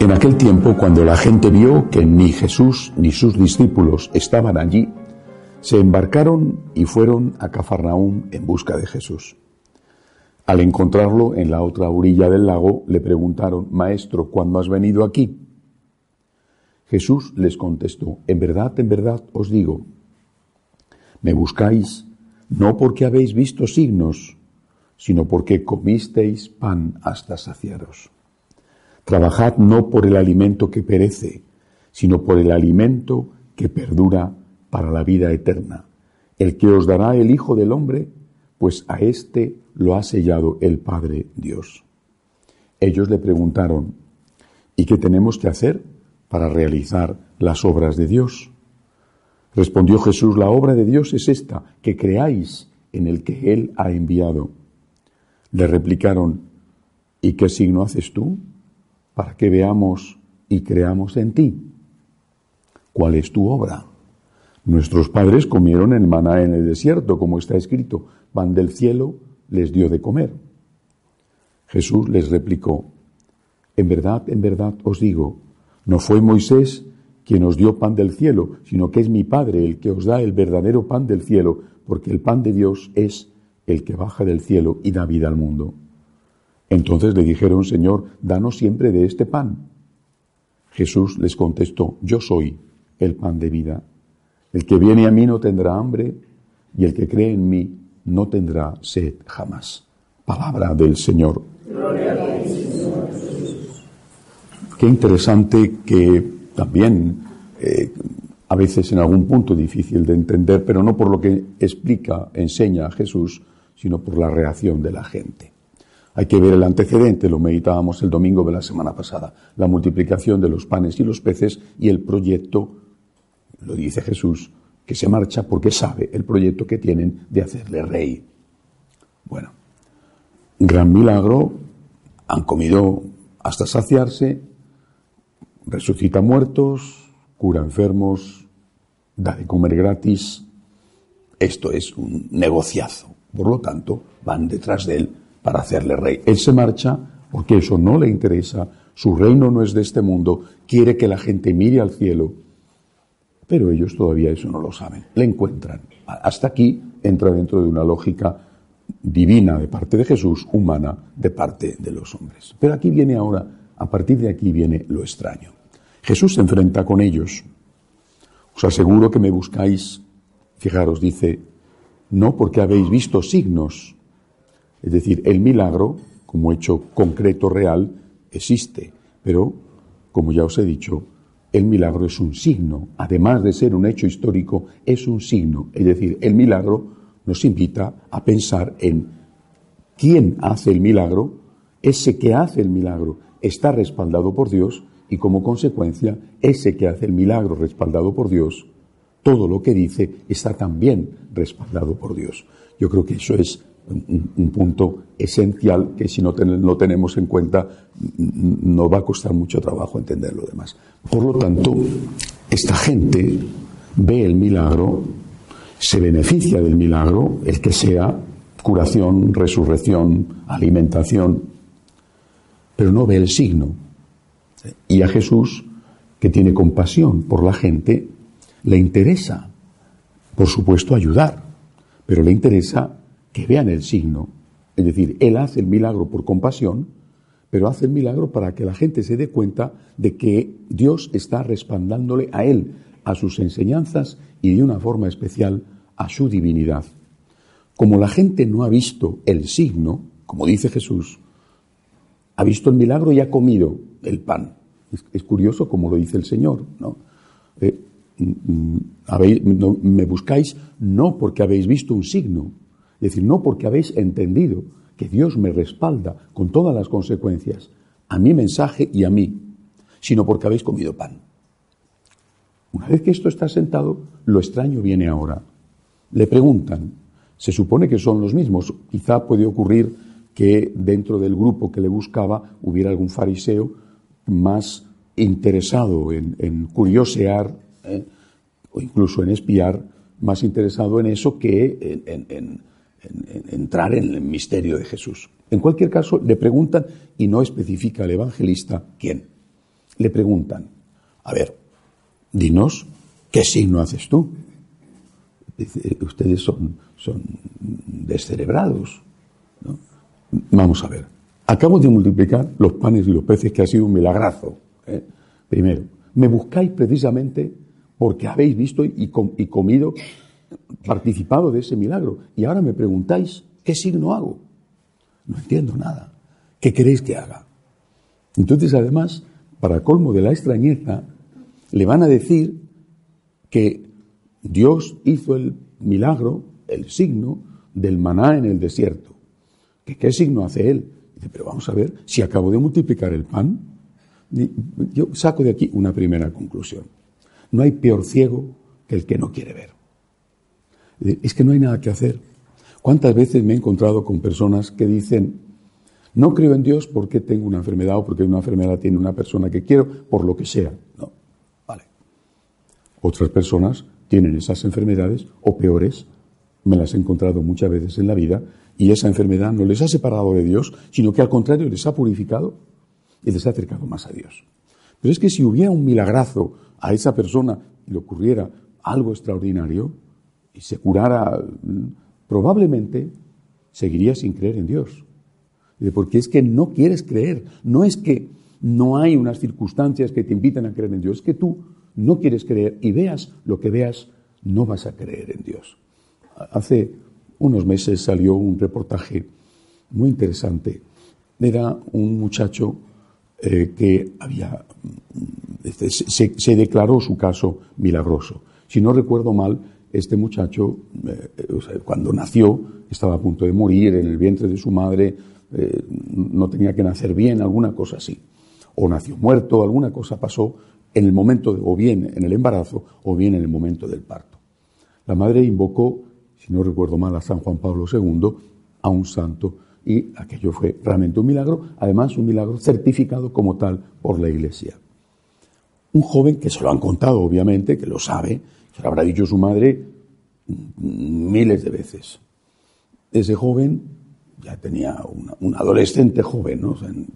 En aquel tiempo, cuando la gente vio que ni Jesús ni sus discípulos estaban allí, se embarcaron y fueron a Cafarnaúm en busca de Jesús. Al encontrarlo en la otra orilla del lago, le preguntaron, Maestro, ¿cuándo has venido aquí? Jesús les contestó, En verdad, en verdad os digo, me buscáis no porque habéis visto signos, sino porque comisteis pan hasta saciaros. Trabajad no por el alimento que perece, sino por el alimento que perdura para la vida eterna, el que os dará el Hijo del Hombre, pues a éste lo ha sellado el Padre Dios. Ellos le preguntaron, ¿y qué tenemos que hacer para realizar las obras de Dios? Respondió Jesús, la obra de Dios es esta, que creáis en el que Él ha enviado. Le replicaron, ¿y qué signo haces tú? Para que veamos y creamos en ti. ¿Cuál es tu obra? Nuestros padres comieron el maná en el desierto, como está escrito, van del cielo les dio de comer. Jesús les replicó, en verdad, en verdad os digo, no fue Moisés quien os dio pan del cielo, sino que es mi Padre el que os da el verdadero pan del cielo, porque el pan de Dios es el que baja del cielo y da vida al mundo. Entonces le dijeron, Señor, danos siempre de este pan. Jesús les contestó, yo soy el pan de vida. El que viene a mí no tendrá hambre y el que cree en mí no tendrá sed jamás. Palabra del Señor. Qué interesante que también eh, a veces en algún punto difícil de entender, pero no por lo que explica, enseña a Jesús, sino por la reacción de la gente. Hay que ver el antecedente, lo meditábamos el domingo de la semana pasada, la multiplicación de los panes y los peces y el proyecto lo dice Jesús, que se marcha porque sabe el proyecto que tienen de hacerle rey. Bueno, gran milagro, han comido hasta saciarse, resucita muertos, cura enfermos, da de comer gratis. Esto es un negociazo. Por lo tanto, van detrás de él para hacerle rey. Él se marcha porque eso no le interesa, su reino no es de este mundo, quiere que la gente mire al cielo pero ellos todavía eso no lo saben. Le encuentran. Hasta aquí entra dentro de una lógica divina de parte de Jesús, humana de parte de los hombres. Pero aquí viene ahora, a partir de aquí viene lo extraño. Jesús se enfrenta con ellos. Os aseguro que me buscáis, fijaros, dice, no porque habéis visto signos. Es decir, el milagro, como hecho concreto, real, existe, pero, como ya os he dicho, el milagro es un signo, además de ser un hecho histórico, es un signo. Es decir, el milagro nos invita a pensar en quién hace el milagro, ese que hace el milagro está respaldado por Dios y como consecuencia, ese que hace el milagro respaldado por Dios, todo lo que dice está también respaldado por Dios. Yo creo que eso es un, punto esencial que si no lo tenemos en cuenta nos va a costar mucho trabajo entender lo demás. Por lo tanto, esta gente ve el milagro, se beneficia del milagro, el que sea curación, resurrección, alimentación, pero no ve el signo. Y a Jesús, que tiene compasión por la gente, le interesa, por supuesto, ayudar, pero le interesa que vean el signo. Es decir, Él hace el milagro por compasión, pero hace el milagro para que la gente se dé cuenta de que Dios está respaldándole a Él, a sus enseñanzas y de una forma especial a su divinidad. Como la gente no ha visto el signo, como dice Jesús, ha visto el milagro y ha comido el pan. Es, curioso como lo dice el Señor, ¿no? Eh, mm, mm, me buscáis no porque habéis visto un signo, es decir, no porque habéis entendido que Dios me respalda con todas las consecuencias a mi mensaje y a mí, sino porque habéis comido pan. Una vez que esto está sentado, lo extraño viene ahora. Le preguntan, se supone que son los mismos, quizá puede ocurrir que dentro del grupo que le buscaba hubiera algún fariseo más interesado en, curiosear ¿eh? o incluso en espiar, más interesado en eso que en entrar en el misterio de Jesús. En cualquier caso, le preguntan y no especifica el evangelista quién. le preguntan, a ver, dinos, ¿qué signo haces tú? Ustedes son, son descerebrados. Vamos a ver. Acabo de multiplicar los panes y los peces, que ha sido un milagrazo. ¿eh? Primero, me buscáis precisamente porque habéis visto y comido, participado de ese milagro. Y ahora me preguntáis, ¿qué signo hago? No entiendo nada. ¿Qué queréis que haga? Entonces, además, para colmo de la extrañeza, le van a decir que Dios hizo el milagro, el signo del maná en el desierto. ¿Que ¿Qué signo hace él? Pero vamos a ver, si acabo de multiplicar el pan, yo saco de aquí una primera conclusión. No hay peor ciego que el que no quiere ver. Es que no hay nada que hacer. ¿Cuántas veces me he encontrado con personas que dicen, no creo en Dios porque tengo una enfermedad o porque una enfermedad tiene una persona que quiero, por lo que sea? No, vale. Otras personas tienen esas enfermedades o peores, me las he encontrado muchas veces en la vida, y esa enfermedad no les ha separado de Dios, sino que al contrario les ha purificado y les ha acercado más a Dios. Pero es que si hubiera un milagrazo a esa persona y le ocurriera algo extraordinario y se curara probablemente seguiría sin creer en Dios. Porque es que no quieres creer. No es que no hay unas circunstancias que te invitan a creer en Dios. Es que tú no quieres creer y veas lo que veas, no vas a creer en Dios. Hace unos meses salió un reportaje muy interesante. Era un muchacho eh, que había, este, se, se declaró su caso milagroso. Si no recuerdo mal, este muchacho, eh, cuando nació, estaba a punto de morir en el vientre de su madre, eh, no tenía que nacer bien, alguna cosa así. O nació muerto, alguna cosa pasó en el momento, o bien en el embarazo, o bien en el momento del parto. La madre invocó, si no recuerdo mal, a San Juan Pablo II, a un santo, y aquello fue realmente un milagro, además un milagro certificado como tal por la Iglesia. Un joven que se lo han contado, obviamente, que lo sabe, se lo habrá dicho su madre miles de veces. Ese joven ya tenía un adolescente joven, ¿no? en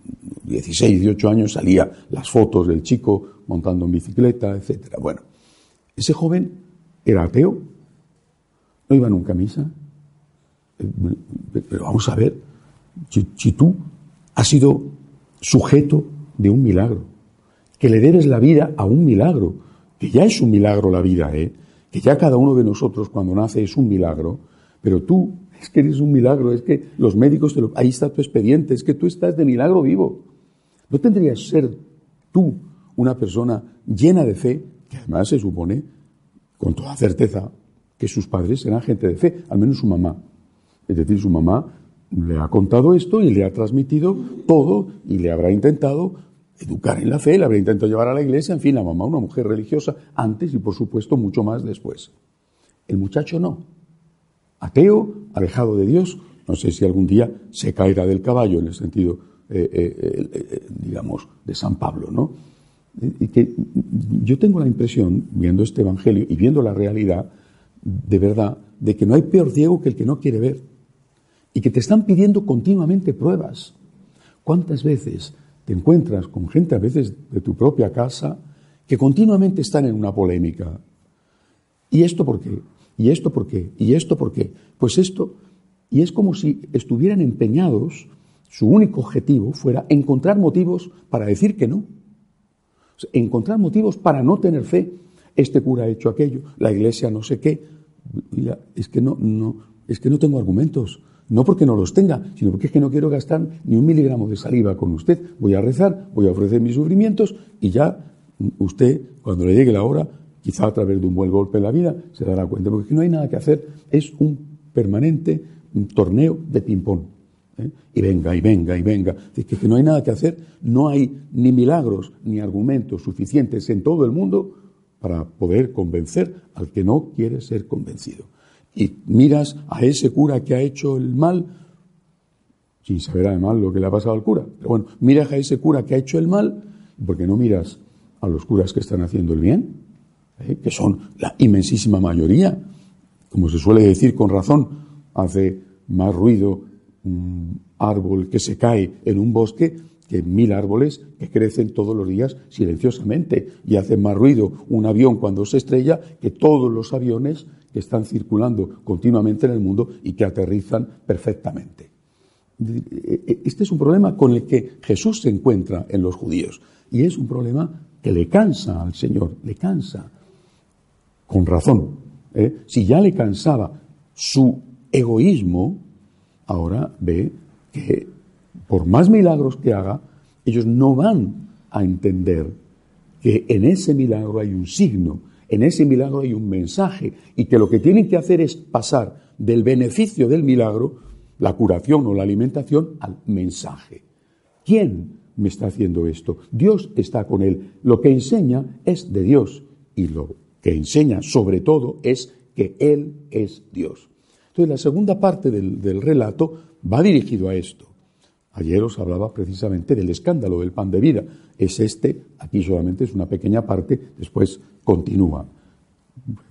16, 18 años salía las fotos del chico montando en bicicleta, etc. Bueno, ese joven era ateo, no iba nunca a misa. Pero vamos a ver, si, si tú has sido sujeto de un milagro, que le debes la vida a un milagro, que ya es un milagro la vida, ¿eh? que ya cada uno de nosotros cuando nace es un milagro, pero tú es que eres un milagro, es que los médicos te lo... Ahí está tu expediente, es que tú estás de milagro vivo. ¿No tendrías que ser tú una persona llena de fe, que además se supone, con toda certeza, que sus padres eran gente de fe, al menos su mamá? Es decir, su mamá le ha contado esto y le ha transmitido todo y le habrá intentado educar en la fe, le habría intentado llevar a la iglesia, en fin, la mamá, una mujer religiosa, antes y por supuesto mucho más después. El muchacho no. Ateo, alejado de Dios, no sé si algún día se caerá del caballo en el sentido, eh, eh, eh, digamos, de San Pablo, ¿no? Y que yo tengo la impresión, viendo este Evangelio y viendo la realidad, de verdad, de que no hay peor ciego que el que no quiere ver. Y que te están pidiendo continuamente pruebas. ¿Cuántas veces te encuentras con gente a veces de tu propia casa que continuamente están en una polémica. ¿Y esto por qué? ¿Y esto por qué? ¿Y esto por qué? Pues esto, y es como si estuvieran empeñados, su único objetivo fuera encontrar motivos para decir que no. encontrar motivos para no tener fe. Este cura ha hecho aquello, la iglesia no sé qué. es que no, no, es que no tengo argumentos. No porque no los tenga, sino porque es que no quiero gastar ni un miligramo de saliva con usted. Voy a rezar, voy a ofrecer mis sufrimientos y ya usted, cuando le llegue la hora, quizá a través de un buen golpe en la vida, se dará cuenta. Porque no hay nada que hacer. Es un permanente torneo de ping-pong. ¿eh? Y venga, y venga, y venga. Es que, que no hay nada que hacer. No hay ni milagros ni argumentos suficientes en todo el mundo para poder convencer al que no quiere ser convencido y miras a ese cura que ha hecho el mal, sin saber además lo que le ha pasado al cura, pero bueno, miras a ese cura que ha hecho el mal, porque no miras a los curas que están haciendo el bien, ¿eh? que son la inmensísima mayoría, como se suele decir con razón, hace más ruido un árbol que se cae en un bosque que mil árboles que crecen todos los días silenciosamente y hacen más ruido un avión cuando se estrella que todos los aviones que están circulando continuamente en el mundo y que aterrizan perfectamente. Este es un problema con el que Jesús se encuentra en los judíos y es un problema que le cansa al Señor, le cansa, con razón. ¿eh? Si ya le cansaba su egoísmo, ahora ve que por más milagros que haga, ellos no van a entender que en ese milagro hay un signo, en ese milagro hay un mensaje y que lo que tienen que hacer es pasar del beneficio del milagro, la curación o la alimentación, al mensaje. ¿Quién me está haciendo esto? Dios está con él. Lo que enseña es de Dios y lo que enseña sobre todo es que Él es Dios. Entonces la segunda parte del, del relato va dirigido a esto. Ayer os hablaba precisamente del escándalo del pan de vida. Es este, aquí solamente es una pequeña parte, después continúa.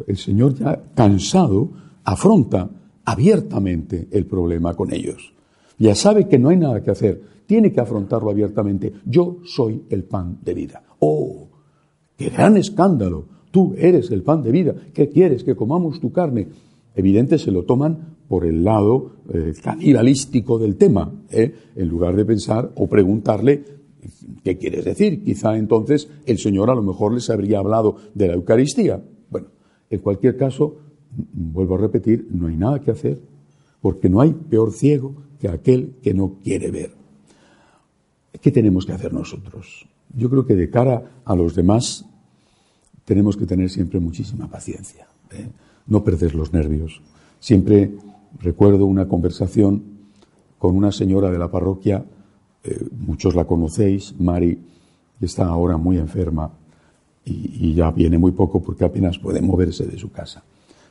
El Señor ya cansado afronta abiertamente el problema con ellos. Ya sabe que no hay nada que hacer, tiene que afrontarlo abiertamente. Yo soy el pan de vida. ¡Oh! ¡Qué gran escándalo! Tú eres el pan de vida. ¿Qué quieres? Que comamos tu carne. Evidente se lo toman por el lado eh, canibalístico del tema, ¿eh? en lugar de pensar o preguntarle qué quieres decir. Quizá entonces el Señor a lo mejor les habría hablado de la Eucaristía. Bueno, en cualquier caso, vuelvo a repetir, no hay nada que hacer, porque no hay peor ciego que aquel que no quiere ver. ¿Qué tenemos que hacer nosotros? Yo creo que de cara a los demás tenemos que tener siempre muchísima paciencia, ¿eh? no perder los nervios. Siempre recuerdo una conversación con una señora de la parroquia, eh, muchos la conocéis, Mari, que está ahora muy enferma y, ya viene muy poco porque apenas puede moverse de su casa,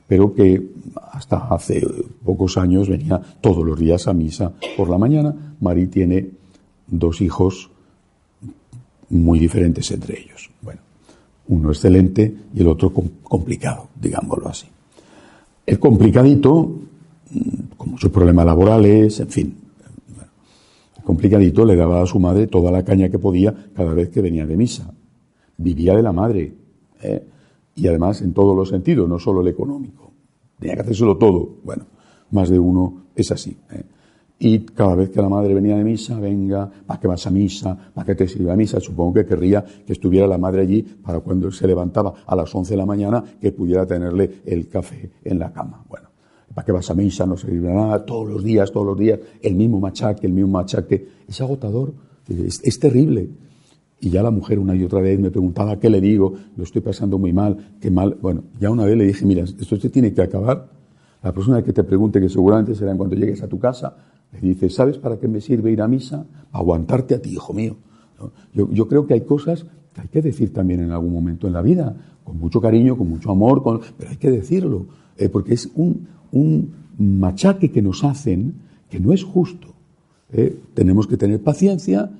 pero que hasta hace pocos años venía todos los días a misa por la mañana. Mari tiene dos hijos muy diferentes entre ellos. Bueno, uno excelente y el otro complicado, digámoslo así. El complicadito muchos problemas laborales, en fin. complicadito le daba a su madre toda la caña que podía cada vez que venía de misa. Vivía de la madre. ¿eh? Y además en todos los sentidos, no solo el económico. Tenía que hacérselo todo. Bueno, más de uno es así. ¿eh? Y cada vez que la madre venía de misa, venga, ¿para qué vas a misa? ¿Para qué te sirve a misa? Supongo que querría que estuviera la madre allí para cuando se levantaba a las 11 de la mañana que pudiera tenerle el café en la cama. Bueno, ¿Para qué vas a misa? No se nada. Todos los días, todos los días, el mismo machaque, el mismo machaque. Es agotador, es, terrible. Y ya la mujer una y otra vez me preguntaba, ¿qué le digo? Lo estoy pasando muy mal, qué mal. Bueno, ya una vez le dije, mira, esto se tiene que acabar. La persona que te pregunte, que seguramente será en cuanto llegues a tu casa, le dice, ¿sabes para qué me sirve ir a misa? aguantarte a ti, hijo mío. Yo, yo, creo que hay cosas que hay que decir también en algún momento en la vida, con mucho cariño, con mucho amor, con, pero hay que decirlo, eh, porque es un, un machaque que nos hacen que no es justo. ¿eh? Tenemos que tener paciencia,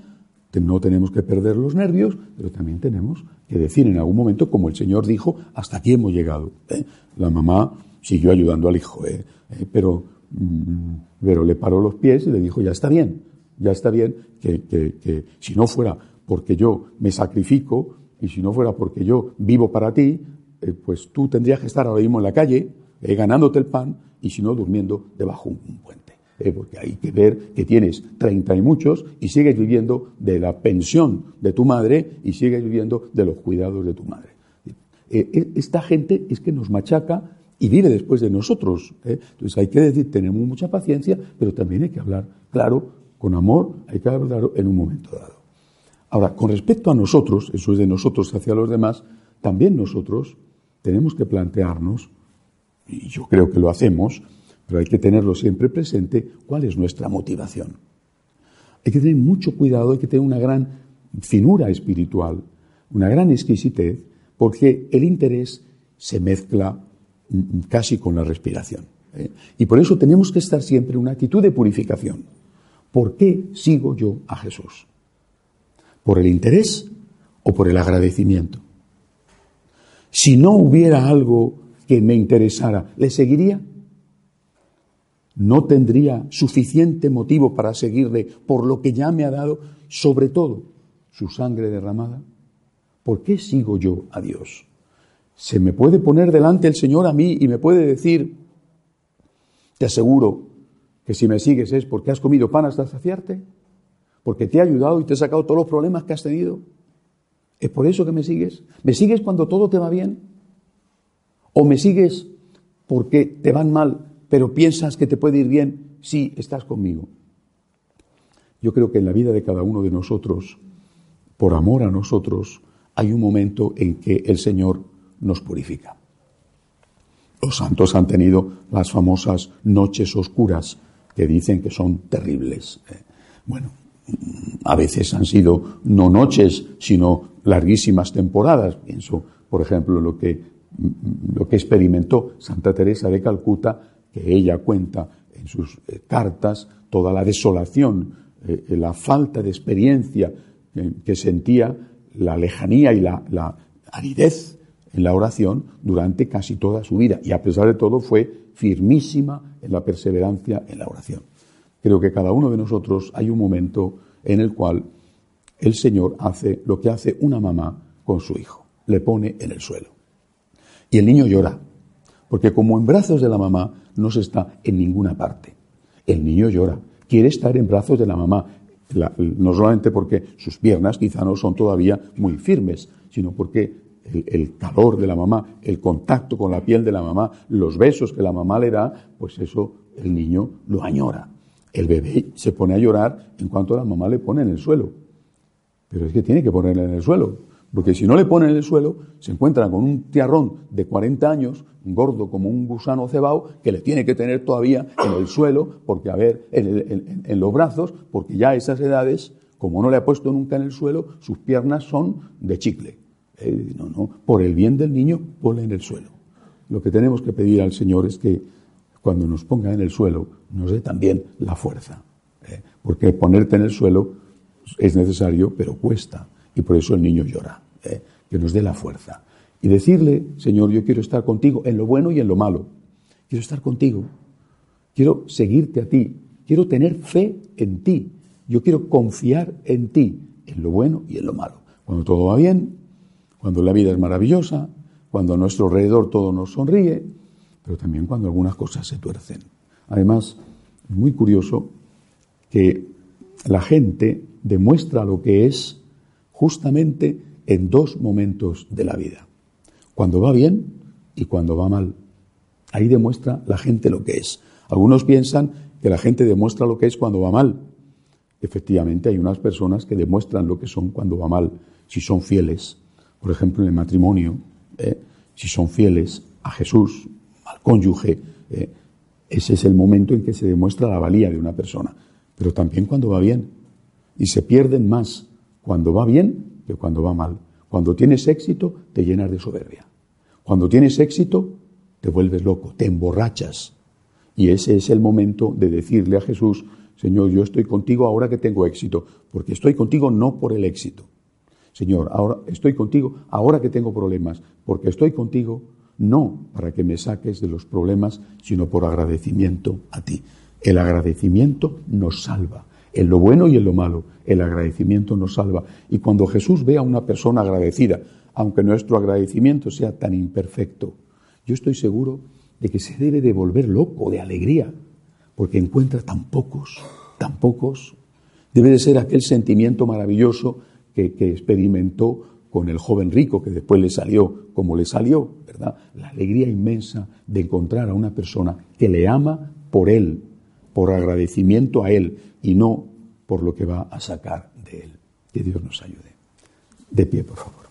no tenemos que perder los nervios, pero también tenemos que decir en algún momento, como el Señor dijo, hasta aquí hemos llegado. ¿eh? La mamá siguió ayudando al hijo, ¿eh? pero, mm, pero le paró los pies y le dijo, ya está bien, ya está bien que, que si no fuera porque yo me sacrifico y si no fuera porque yo vivo para ti, pues tú tendrías que estar ahora mismo en la calle, eh, ganándote el pan y si no durmiendo debajo de un puente. Eh, porque hay que ver que tienes treinta y muchos y sigues viviendo de la pensión de tu madre y sigues viviendo de los cuidados de tu madre. Eh, esta gente es que nos machaca y vive después de nosotros. Entonces hay que decir, tenemos mucha paciencia, pero también hay que hablar claro, con amor, hay que hablar claro en un momento dado. Ahora, con respecto a nosotros, eso es de nosotros hacia los demás, también nosotros tenemos que plantearnos y yo creo que lo hacemos, pero hay que tenerlo siempre presente, cuál es nuestra motivación. Hay que tener mucho cuidado, hay que tener una gran finura espiritual, una gran exquisitez, porque el interés se mezcla mm, mm, casi con la respiración. ¿eh? Y por eso tenemos que estar siempre en una actitud de purificación. ¿Por qué sigo yo a Jesús? ¿Por el interés o por el agradecimiento? Si no hubiera algo que me interesara, ¿le seguiría? no tendría suficiente motivo para seguirle por lo que ya me ha dado, sobre todo su sangre derramada? ¿Por qué sigo yo a Dios? Se me puede poner delante el Señor a mí y me puede decir, te aseguro que si me sigues es porque has comido pan hasta saciarte, porque te ha ayudado y te ha sacado todos los problemas que has tenido. ¿Es por eso que me sigues? ¿Me sigues cuando todo te va bien? ¿O me sigues porque te van mal, pero piensas que te puede ir bien si estás conmigo? Yo creo que en la vida de cada uno de nosotros, por amor a nosotros, hay un momento en que el Señor nos purifica. Los santos han tenido las famosas noches oscuras que dicen que son terribles. Eh, bueno, a veces han sido no noches, sino larguísimas temporadas. Pienso, por ejemplo, lo que, lo que experimentó Santa Teresa de Calcuta, que ella cuenta en sus eh, cartas toda la desolación, eh, la falta de experiencia que sentía, la lejanía y la, la aridez en la oración durante casi toda su vida. Y a pesar de todo fue firmísima en la perseverancia en la oración. Creo que cada uno de nosotros hay un momento en el cual el Señor hace lo que hace una mamá con su hijo, le pone en el suelo. Y el niño llora, porque como en brazos de la mamá no se está en ninguna parte. El niño llora, quiere estar en brazos de la mamá, no solamente porque sus piernas quizá no son todavía muy firmes, sino porque el, calor de la mamá, el contacto con la piel de la mamá, los besos que la mamá le da, pues eso el niño lo añora. El bebé se pone a llorar en cuanto la mamá le pone en el suelo. Pero es que tiene que ponerle en el suelo, porque si no le pone en el suelo, se encuentra con un tiarrón de 40 años, gordo como un gusano cebao, que le tiene que tener todavía en el suelo, porque a ver, en, en los brazos, porque ya a esas edades, como no le ha puesto nunca en el suelo, sus piernas son de chicle. Eh, no, no, por el bien del niño, ponle en el suelo. Lo que tenemos que pedir al Señor es que cuando nos ponga en el suelo, nos dé también la fuerza. ¿eh? Porque ponerte en el suelo es necesario, pero cuesta. Y por eso el niño llora. ¿Eh? Que nos dé la fuerza. Y decirle, Señor, yo quiero estar contigo en lo bueno y en lo malo. Quiero estar contigo. Quiero seguirte a ti. Quiero tener fe en ti. Yo quiero confiar en ti, en lo bueno y en lo malo. Cuando todo va bien, cuando la vida es maravillosa, cuando a nuestro alrededor todo nos sonríe, pero también cuando algunas cosas se tuercen. Además, es muy curioso que la gente demuestra lo que es justamente en dos momentos de la vida. Cuando va bien y cuando va mal. Ahí demuestra la gente lo que es. Algunos piensan que la gente demuestra lo que es cuando va mal. Efectivamente, hay unas personas que demuestran lo que son cuando va mal, si son fieles, por ejemplo, en el matrimonio, eh, si son fieles a Jesús, al cónyuge, eh, ese es el momento en que se demuestra la valía de una persona. Pero también cuando va bien. Y se pierden más cuando va bien que cuando va mal. Cuando tienes éxito, te llenas de soberbia. Cuando tienes éxito, te vuelves loco, te emborrachas. Y ese es el momento de decirle a Jesús, Señor, yo estoy contigo ahora que tengo éxito, porque estoy contigo no por el éxito, Señor, ahora estoy contigo, ahora que tengo problemas, porque estoy contigo no para que me saques de los problemas, sino por agradecimiento a ti. El agradecimiento nos salva, en lo bueno y en lo malo. El agradecimiento nos salva. Y cuando Jesús ve a una persona agradecida, aunque nuestro agradecimiento sea tan imperfecto, yo estoy seguro de que se debe de volver loco de alegría, porque encuentra tan pocos, tan pocos. Debe de ser aquel sentimiento maravilloso que, experimentó con el joven rico que después le salió como le salió, ¿verdad? La alegría inmensa de encontrar a una persona que le ama por él, por agradecimiento a él y no por lo que va a sacar de él. Que Dios nos ayude. De pie, por favor.